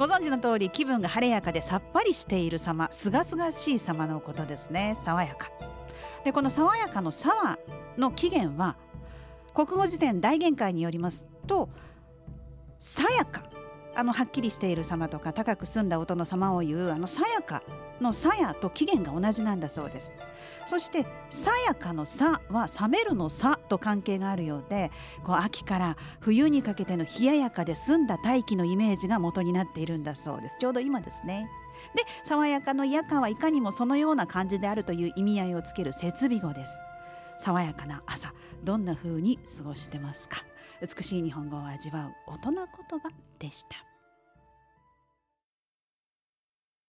ご存知の通り気分が晴れやかでさっぱりしている様すがすがしい様のことですね。爽やか。でこの爽やかの爽の起源は国語辞典大限界によりますとさやか。あのはっきりしている様とか高く澄んだ音の様を言うあのさやかのさやと起源が同じなんだそうです。そしてさやかのさは冷めるのさと関係があるようでこう秋から冬にかけての冷ややかで澄んだ大気のイメージが元になっているんだそうです。ちょうど今ですね。で爽やかのやかはいかにもそのような感じであるという意味合いをつける設備語です。爽やかな朝どんな風に過ごしてますか？美しい日本語を味わう大人言葉でした。